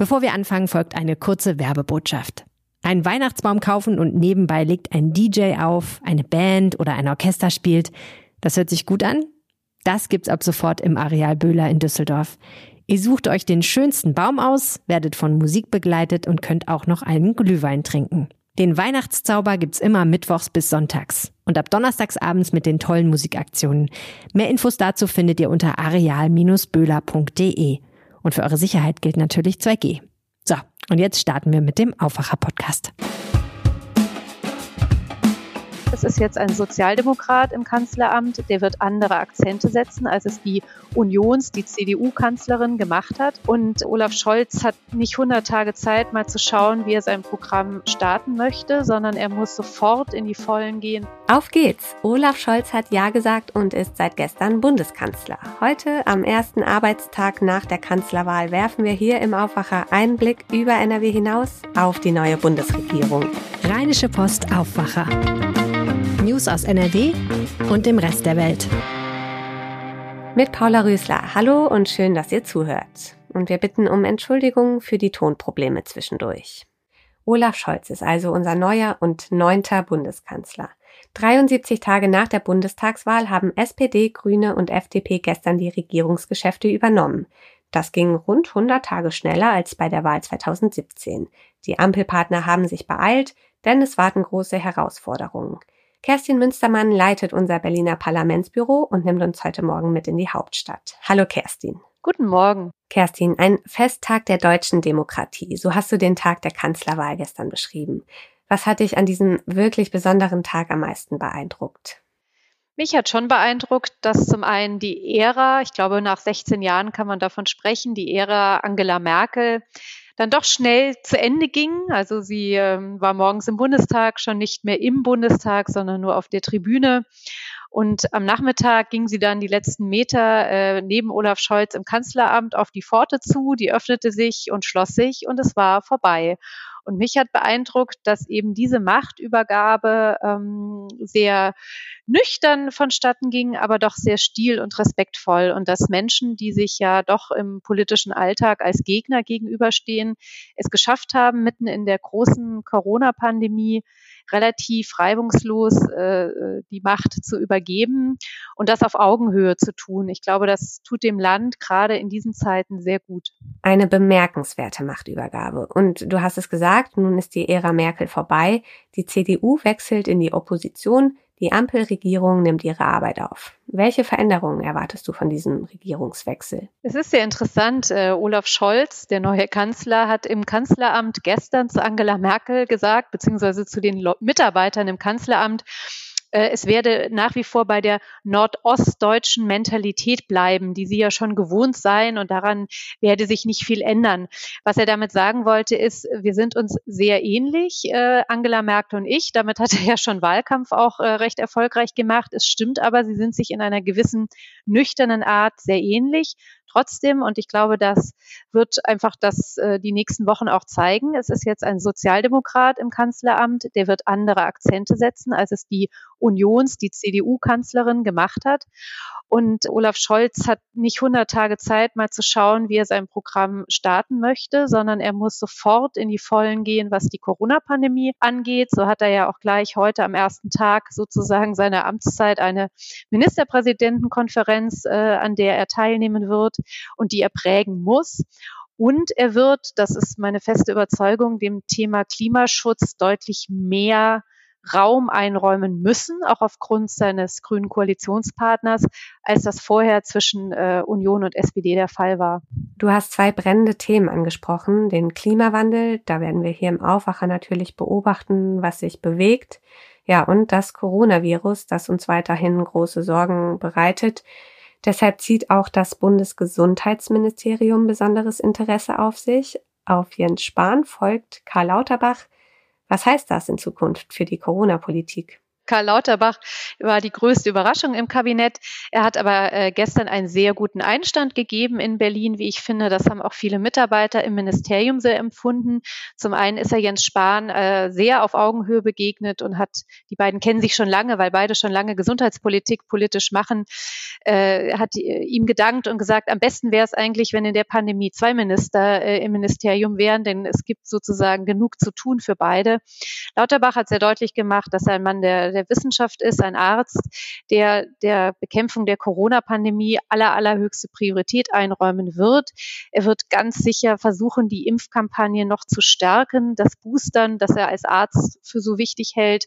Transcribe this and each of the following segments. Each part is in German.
Bevor wir anfangen, folgt eine kurze Werbebotschaft. Einen Weihnachtsbaum kaufen und nebenbei legt ein DJ auf, eine Band oder ein Orchester spielt. Das hört sich gut an? Das gibt's ab sofort im Areal Böhler in Düsseldorf. Ihr sucht euch den schönsten Baum aus, werdet von Musik begleitet und könnt auch noch einen Glühwein trinken. Den Weihnachtszauber gibt's immer mittwochs bis sonntags und ab donnerstags abends mit den tollen Musikaktionen. Mehr Infos dazu findet ihr unter areal-böhler.de. Und für eure Sicherheit gilt natürlich 2G. So, und jetzt starten wir mit dem Aufwacher-Podcast. Es ist jetzt ein Sozialdemokrat im Kanzleramt, der wird andere Akzente setzen, als es die Unions-, die CDU-Kanzlerin gemacht hat. Und Olaf Scholz hat nicht 100 Tage Zeit, mal zu schauen, wie er sein Programm starten möchte, sondern er muss sofort in die Vollen gehen. Auf geht's! Olaf Scholz hat Ja gesagt und ist seit gestern Bundeskanzler. Heute, am ersten Arbeitstag nach der Kanzlerwahl, werfen wir hier im Aufwacher einen Blick über NRW hinaus auf die neue Bundesregierung. Rheinische Post Aufwacher. News aus NRW und dem Rest der Welt. Mit Paula Rösler. Hallo und schön, dass ihr zuhört. Und wir bitten um Entschuldigung für die Tonprobleme zwischendurch. Olaf Scholz ist also unser neuer und neunter Bundeskanzler. 73 Tage nach der Bundestagswahl haben SPD, Grüne und FDP gestern die Regierungsgeschäfte übernommen. Das ging rund 100 Tage schneller als bei der Wahl 2017. Die Ampelpartner haben sich beeilt, denn es warten große Herausforderungen. Kerstin Münstermann leitet unser Berliner Parlamentsbüro und nimmt uns heute Morgen mit in die Hauptstadt. Hallo Kerstin. Guten Morgen. Kerstin, ein Festtag der deutschen Demokratie. So hast du den Tag der Kanzlerwahl gestern beschrieben. Was hat dich an diesem wirklich besonderen Tag am meisten beeindruckt? Mich hat schon beeindruckt, dass zum einen die Ära, ich glaube nach 16 Jahren kann man davon sprechen, die Ära Angela Merkel dann doch schnell zu Ende ging. Also sie ähm, war morgens im Bundestag, schon nicht mehr im Bundestag, sondern nur auf der Tribüne. Und am Nachmittag ging sie dann die letzten Meter äh, neben Olaf Scholz im Kanzleramt auf die Pforte zu, die öffnete sich und schloss sich und es war vorbei. Und mich hat beeindruckt, dass eben diese Machtübergabe ähm, sehr nüchtern vonstatten ging, aber doch sehr stil- und respektvoll. Und dass Menschen, die sich ja doch im politischen Alltag als Gegner gegenüberstehen, es geschafft haben, mitten in der großen Corona-Pandemie relativ reibungslos äh, die Macht zu übergeben und das auf Augenhöhe zu tun. Ich glaube, das tut dem Land gerade in diesen Zeiten sehr gut. Eine bemerkenswerte Machtübergabe. Und du hast es gesagt, nun ist die Ära Merkel vorbei. Die CDU wechselt in die Opposition. Die Ampelregierung nimmt ihre Arbeit auf. Welche Veränderungen erwartest du von diesem Regierungswechsel? Es ist sehr interessant. Uh, Olaf Scholz, der neue Kanzler, hat im Kanzleramt gestern zu Angela Merkel gesagt, beziehungsweise zu den Mitarbeitern im Kanzleramt, äh, es werde nach wie vor bei der nordostdeutschen Mentalität bleiben, die sie ja schon gewohnt seien und daran werde sich nicht viel ändern. Was er damit sagen wollte, ist, wir sind uns sehr ähnlich, äh, Angela Merkel und ich. Damit hat er ja schon Wahlkampf auch äh, recht erfolgreich gemacht. Es stimmt aber, sie sind sich in einer gewissen nüchternen Art sehr ähnlich trotzdem. Und ich glaube, das wird einfach das äh, die nächsten Wochen auch zeigen. Es ist jetzt ein Sozialdemokrat im Kanzleramt, der wird andere Akzente setzen, als es die Unions, die CDU-Kanzlerin gemacht hat. Und Olaf Scholz hat nicht 100 Tage Zeit, mal zu schauen, wie er sein Programm starten möchte, sondern er muss sofort in die Vollen gehen, was die Corona-Pandemie angeht. So hat er ja auch gleich heute am ersten Tag sozusagen seiner Amtszeit eine Ministerpräsidentenkonferenz, äh, an der er teilnehmen wird und die er prägen muss. Und er wird, das ist meine feste Überzeugung, dem Thema Klimaschutz deutlich mehr Raum einräumen müssen, auch aufgrund seines grünen Koalitionspartners, als das vorher zwischen äh, Union und SPD der Fall war. Du hast zwei brennende Themen angesprochen, den Klimawandel, da werden wir hier im Aufwacher natürlich beobachten, was sich bewegt, ja, und das Coronavirus, das uns weiterhin große Sorgen bereitet. Deshalb zieht auch das Bundesgesundheitsministerium besonderes Interesse auf sich. Auf Jens Spahn folgt Karl Lauterbach. Was heißt das in Zukunft für die Corona-Politik? Karl Lauterbach war die größte Überraschung im Kabinett. Er hat aber äh, gestern einen sehr guten Einstand gegeben in Berlin, wie ich finde. Das haben auch viele Mitarbeiter im Ministerium sehr empfunden. Zum einen ist er Jens Spahn äh, sehr auf Augenhöhe begegnet und hat, die beiden kennen sich schon lange, weil beide schon lange Gesundheitspolitik politisch machen, äh, hat äh, ihm gedankt und gesagt, am besten wäre es eigentlich, wenn in der Pandemie zwei Minister äh, im Ministerium wären, denn es gibt sozusagen genug zu tun für beide. Lauterbach hat sehr deutlich gemacht, dass er ein Mann der, der Wissenschaft ist, ein Arzt, der der Bekämpfung der Corona-Pandemie aller, allerhöchste Priorität einräumen wird. Er wird ganz sicher versuchen, die Impfkampagne noch zu stärken, das Boostern, das er als Arzt für so wichtig hält,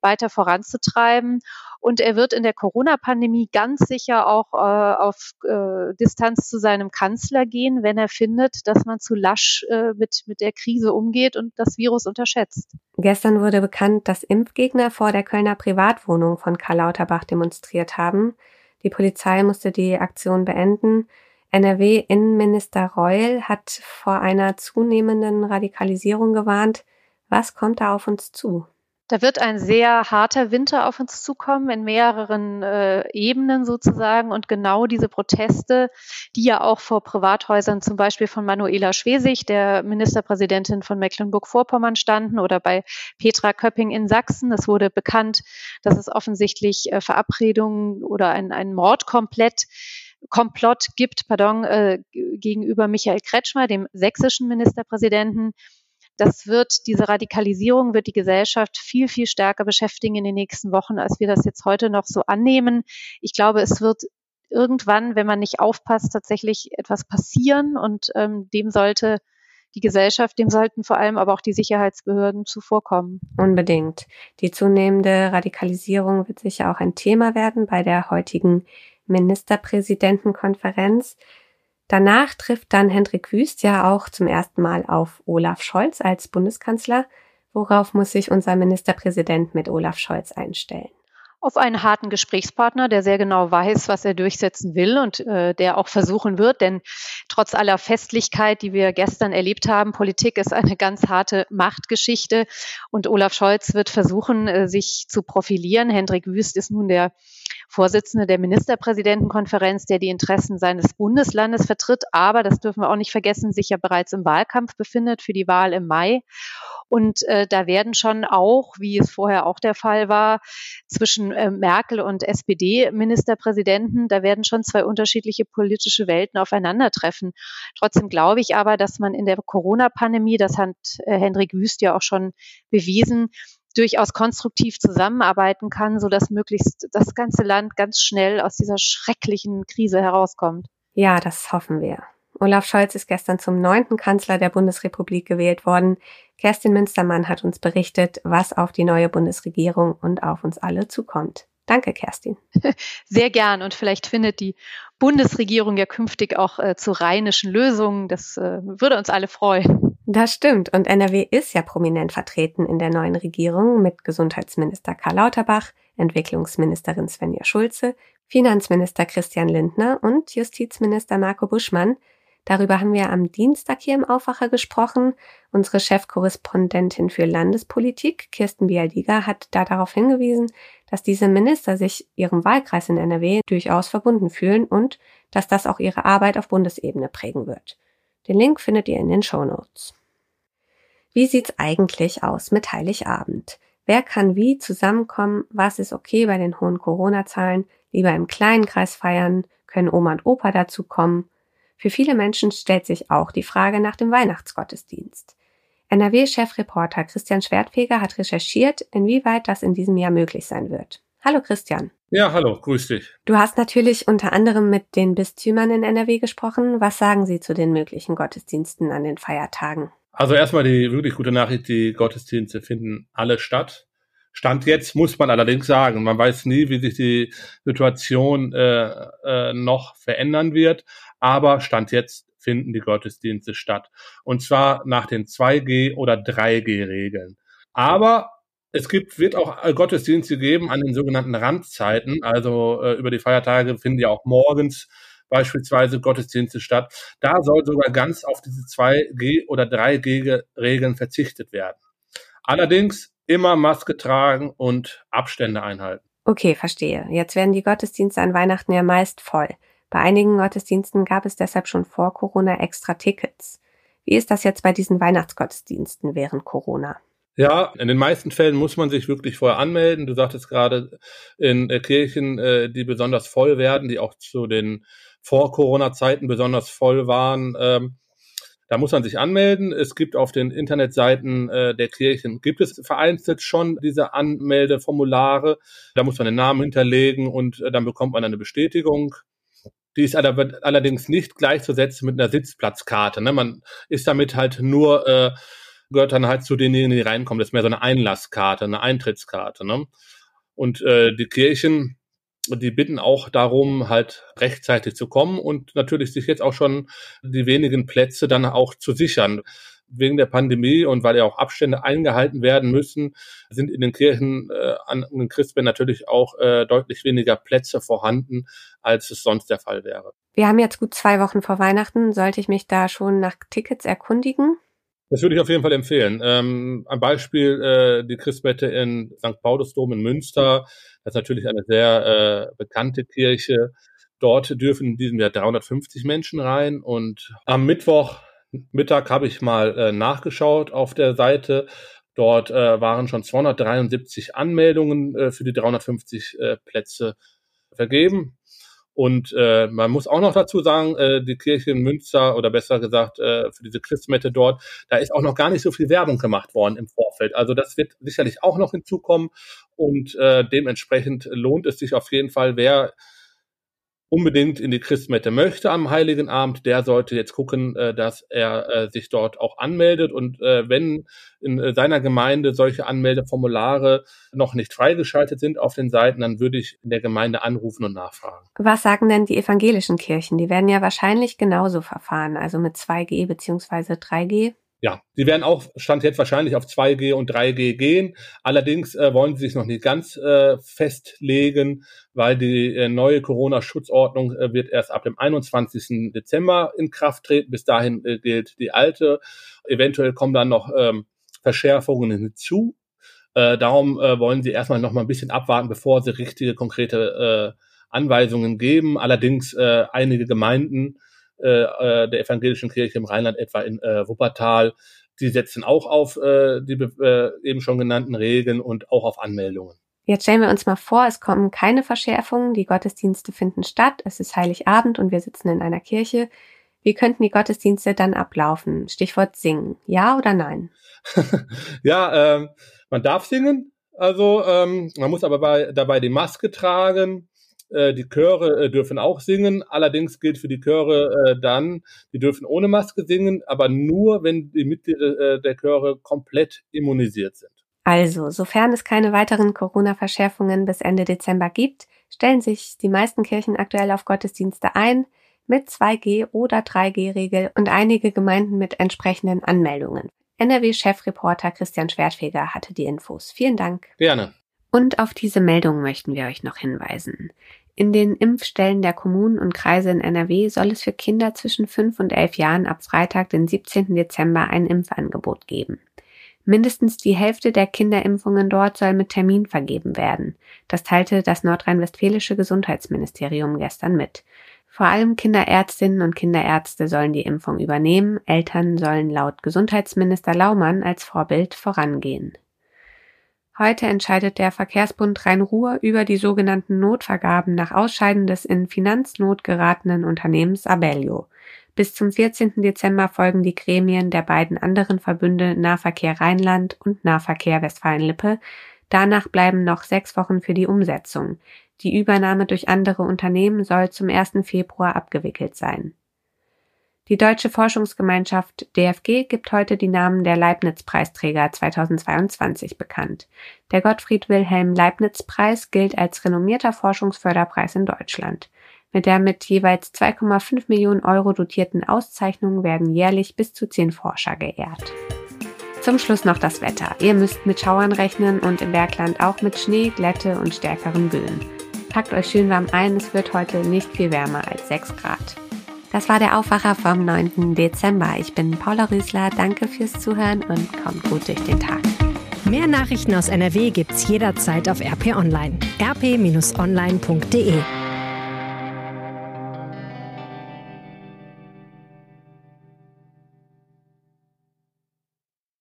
weiter voranzutreiben. Und er wird in der Corona-Pandemie ganz sicher auch äh, auf äh, Distanz zu seinem Kanzler gehen, wenn er findet, dass man zu lasch äh, mit, mit der Krise umgeht und das Virus unterschätzt. Gestern wurde bekannt, dass Impfgegner vor der Kölner Privatwohnung von Karl Lauterbach demonstriert haben. Die Polizei musste die Aktion beenden. NRW-Innenminister Reul hat vor einer zunehmenden Radikalisierung gewarnt. Was kommt da auf uns zu? Da wird ein sehr harter Winter auf uns zukommen in mehreren äh, Ebenen sozusagen. Und genau diese Proteste, die ja auch vor Privathäusern zum Beispiel von Manuela Schwesig, der Ministerpräsidentin von Mecklenburg-Vorpommern standen, oder bei Petra Köpping in Sachsen. Es wurde bekannt, dass es offensichtlich äh, Verabredungen oder ein, ein Mordkomplett Komplott gibt, pardon, äh, gegenüber Michael Kretschmer, dem sächsischen Ministerpräsidenten das wird, diese Radikalisierung wird die Gesellschaft viel, viel stärker beschäftigen in den nächsten Wochen, als wir das jetzt heute noch so annehmen. Ich glaube, es wird irgendwann, wenn man nicht aufpasst, tatsächlich etwas passieren und ähm, dem sollte die Gesellschaft, dem sollten vor allem aber auch die Sicherheitsbehörden zuvorkommen. Unbedingt. Die zunehmende Radikalisierung wird sicher auch ein Thema werden bei der heutigen Ministerpräsidentenkonferenz. Danach trifft dann Hendrik Wüst ja auch zum ersten Mal auf Olaf Scholz als Bundeskanzler. Worauf muss sich unser Ministerpräsident mit Olaf Scholz einstellen? auf einen harten Gesprächspartner, der sehr genau weiß, was er durchsetzen will und äh, der auch versuchen wird. Denn trotz aller Festlichkeit, die wir gestern erlebt haben, Politik ist eine ganz harte Machtgeschichte und Olaf Scholz wird versuchen, äh, sich zu profilieren. Hendrik Wüst ist nun der Vorsitzende der Ministerpräsidentenkonferenz, der die Interessen seines Bundeslandes vertritt, aber das dürfen wir auch nicht vergessen, sich ja bereits im Wahlkampf befindet für die Wahl im Mai. Und äh, da werden schon auch, wie es vorher auch der Fall war, zwischen äh, Merkel und SPD-Ministerpräsidenten, da werden schon zwei unterschiedliche politische Welten aufeinandertreffen. Trotzdem glaube ich aber, dass man in der Corona-Pandemie, das hat äh, Hendrik Wüst ja auch schon bewiesen, durchaus konstruktiv zusammenarbeiten kann, so dass möglichst das ganze Land ganz schnell aus dieser schrecklichen Krise herauskommt. Ja, das hoffen wir. Olaf Scholz ist gestern zum neunten Kanzler der Bundesrepublik gewählt worden. Kerstin Münstermann hat uns berichtet, was auf die neue Bundesregierung und auf uns alle zukommt. Danke, Kerstin. Sehr gern. Und vielleicht findet die Bundesregierung ja künftig auch äh, zu rheinischen Lösungen. Das äh, würde uns alle freuen. Das stimmt. Und NRW ist ja prominent vertreten in der neuen Regierung mit Gesundheitsminister Karl Lauterbach, Entwicklungsministerin Svenja Schulze, Finanzminister Christian Lindner und Justizminister Marco Buschmann. Darüber haben wir am Dienstag hier im Aufwacher gesprochen. Unsere Chefkorrespondentin für Landespolitik, Kirsten Bialdiger, hat da darauf hingewiesen, dass diese Minister sich ihrem Wahlkreis in NRW durchaus verbunden fühlen und dass das auch ihre Arbeit auf Bundesebene prägen wird. Den Link findet ihr in den Show Notes. Wie sieht's eigentlich aus mit Heiligabend? Wer kann wie zusammenkommen? Was ist okay bei den hohen Corona-Zahlen? Lieber im kleinen Kreis feiern? Können Oma und Opa dazu kommen? Für viele Menschen stellt sich auch die Frage nach dem Weihnachtsgottesdienst. NRW-Chefreporter Christian Schwertfeger hat recherchiert, inwieweit das in diesem Jahr möglich sein wird. Hallo Christian. Ja, hallo, grüß dich. Du hast natürlich unter anderem mit den Bistümern in NRW gesprochen. Was sagen sie zu den möglichen Gottesdiensten an den Feiertagen? Also erstmal die wirklich gute Nachricht, die Gottesdienste finden alle statt. Stand jetzt muss man allerdings sagen, man weiß nie, wie sich die Situation äh, äh, noch verändern wird, aber Stand jetzt finden die Gottesdienste statt. Und zwar nach den 2G oder 3G-Regeln. Aber es gibt, wird auch Gottesdienste geben an den sogenannten Randzeiten. Also äh, über die Feiertage finden ja auch morgens beispielsweise Gottesdienste statt. Da soll sogar ganz auf diese 2G oder 3G-Regeln verzichtet werden. Allerdings immer Maske tragen und Abstände einhalten. Okay, verstehe. Jetzt werden die Gottesdienste an Weihnachten ja meist voll. Bei einigen Gottesdiensten gab es deshalb schon vor Corona extra Tickets. Wie ist das jetzt bei diesen Weihnachtsgottesdiensten während Corona? Ja, in den meisten Fällen muss man sich wirklich vorher anmelden. Du sagtest gerade in äh, Kirchen, äh, die besonders voll werden, die auch zu den Vor-Corona-Zeiten besonders voll waren. Ähm, da muss man sich anmelden. Es gibt auf den Internetseiten äh, der Kirchen, gibt es vereinzelt schon diese Anmeldeformulare. Da muss man den Namen hinterlegen und dann bekommt man eine Bestätigung. Die ist allerdings nicht gleichzusetzen mit einer Sitzplatzkarte. Ne? Man ist damit halt nur äh, gehört dann halt zu denjenigen, die reinkommen. Das ist mehr so eine Einlasskarte, eine Eintrittskarte. Ne? Und äh, die Kirchen, die bitten auch darum, halt rechtzeitig zu kommen und natürlich sich jetzt auch schon die wenigen Plätze dann auch zu sichern. Wegen der Pandemie und weil ja auch Abstände eingehalten werden müssen, sind in den Kirchen äh, an den Christbänden natürlich auch äh, deutlich weniger Plätze vorhanden, als es sonst der Fall wäre. Wir haben jetzt gut zwei Wochen vor Weihnachten. Sollte ich mich da schon nach Tickets erkundigen? Das würde ich auf jeden Fall empfehlen. Ähm, ein Beispiel, äh, die Christmette in St. Paulusdom in Münster. Das ist natürlich eine sehr äh, bekannte Kirche. Dort dürfen in diesem Jahr 350 Menschen rein. Und am Mittwoch Mittag habe ich mal äh, nachgeschaut auf der Seite. Dort äh, waren schon 273 Anmeldungen äh, für die 350 äh, Plätze vergeben. Und äh, man muss auch noch dazu sagen, äh, die Kirche in Münster oder besser gesagt äh, für diese Christmette dort, da ist auch noch gar nicht so viel Werbung gemacht worden im Vorfeld. Also das wird sicherlich auch noch hinzukommen und äh, dementsprechend lohnt es sich auf jeden Fall, wer unbedingt in die Christmette möchte am Heiligen Abend, der sollte jetzt gucken, äh, dass er äh, sich dort auch anmeldet. Und äh, wenn in seiner Gemeinde solche Anmeldeformulare noch nicht freigeschaltet sind auf den Seiten, dann würde ich in der Gemeinde anrufen und nachfragen. Was sagen denn die evangelischen Kirchen? Die werden ja wahrscheinlich genauso verfahren, also mit 2G beziehungsweise 3G. Ja, sie werden auch, stand jetzt wahrscheinlich auf 2G und 3G gehen. Allerdings äh, wollen sie sich noch nicht ganz äh, festlegen, weil die äh, neue Corona-Schutzordnung äh, wird erst ab dem 21. Dezember in Kraft treten. Bis dahin äh, gilt die alte. Eventuell kommen dann noch ähm, Verschärfungen hinzu. Äh, darum äh, wollen sie erstmal noch mal ein bisschen abwarten, bevor sie richtige, konkrete äh, Anweisungen geben. Allerdings äh, einige Gemeinden äh, der evangelischen Kirche im Rheinland, etwa in äh, Wuppertal. Die setzen auch auf äh, die äh, eben schon genannten Regeln und auch auf Anmeldungen. Jetzt stellen wir uns mal vor, es kommen keine Verschärfungen, die Gottesdienste finden statt, es ist Heiligabend und wir sitzen in einer Kirche. Wie könnten die Gottesdienste dann ablaufen? Stichwort singen. Ja oder nein? ja, ähm, man darf singen. Also ähm, man muss aber bei, dabei die Maske tragen. Äh, die Chöre äh, dürfen auch singen. Allerdings gilt für die Chöre äh, dann, die dürfen ohne Maske singen, aber nur, wenn die Mitglieder der Chöre komplett immunisiert sind. Also, sofern es keine weiteren Corona-Verschärfungen bis Ende Dezember gibt, stellen sich die meisten Kirchen aktuell auf Gottesdienste ein mit 2G oder 3G-Regel und einige Gemeinden mit entsprechenden Anmeldungen. NRW-Chefreporter Christian Schwertfeger hatte die Infos. Vielen Dank. Gerne. Und auf diese Meldung möchten wir euch noch hinweisen. In den Impfstellen der Kommunen und Kreise in NRW soll es für Kinder zwischen 5 und 11 Jahren ab Freitag, den 17. Dezember, ein Impfangebot geben. Mindestens die Hälfte der Kinderimpfungen dort soll mit Termin vergeben werden. Das teilte das nordrhein-westfälische Gesundheitsministerium gestern mit. Vor allem Kinderärztinnen und Kinderärzte sollen die Impfung übernehmen, Eltern sollen laut Gesundheitsminister Laumann als Vorbild vorangehen. Heute entscheidet der Verkehrsbund Rhein-Ruhr über die sogenannten Notvergaben nach Ausscheiden des in Finanznot geratenen Unternehmens Abellio. Bis zum 14. Dezember folgen die Gremien der beiden anderen Verbünde Nahverkehr Rheinland und Nahverkehr Westfalen-Lippe. Danach bleiben noch sechs Wochen für die Umsetzung. Die Übernahme durch andere Unternehmen soll zum 1. Februar abgewickelt sein. Die Deutsche Forschungsgemeinschaft DFG gibt heute die Namen der Leibniz-Preisträger 2022 bekannt. Der Gottfried Wilhelm Leibniz-Preis gilt als renommierter Forschungsförderpreis in Deutschland. Mit der mit jeweils 2,5 Millionen Euro dotierten Auszeichnung werden jährlich bis zu zehn Forscher geehrt. Zum Schluss noch das Wetter. Ihr müsst mit Schauern rechnen und im Bergland auch mit Schnee, Glätte und stärkeren Böen. Packt euch schön warm ein, es wird heute nicht viel wärmer als 6 Grad. Das war der Aufwacher vom 9. Dezember. Ich bin Paula Rüßler. Danke fürs Zuhören und kommt gut durch den Tag. Mehr Nachrichten aus NRW gibt's jederzeit auf RP Online. rp-online.de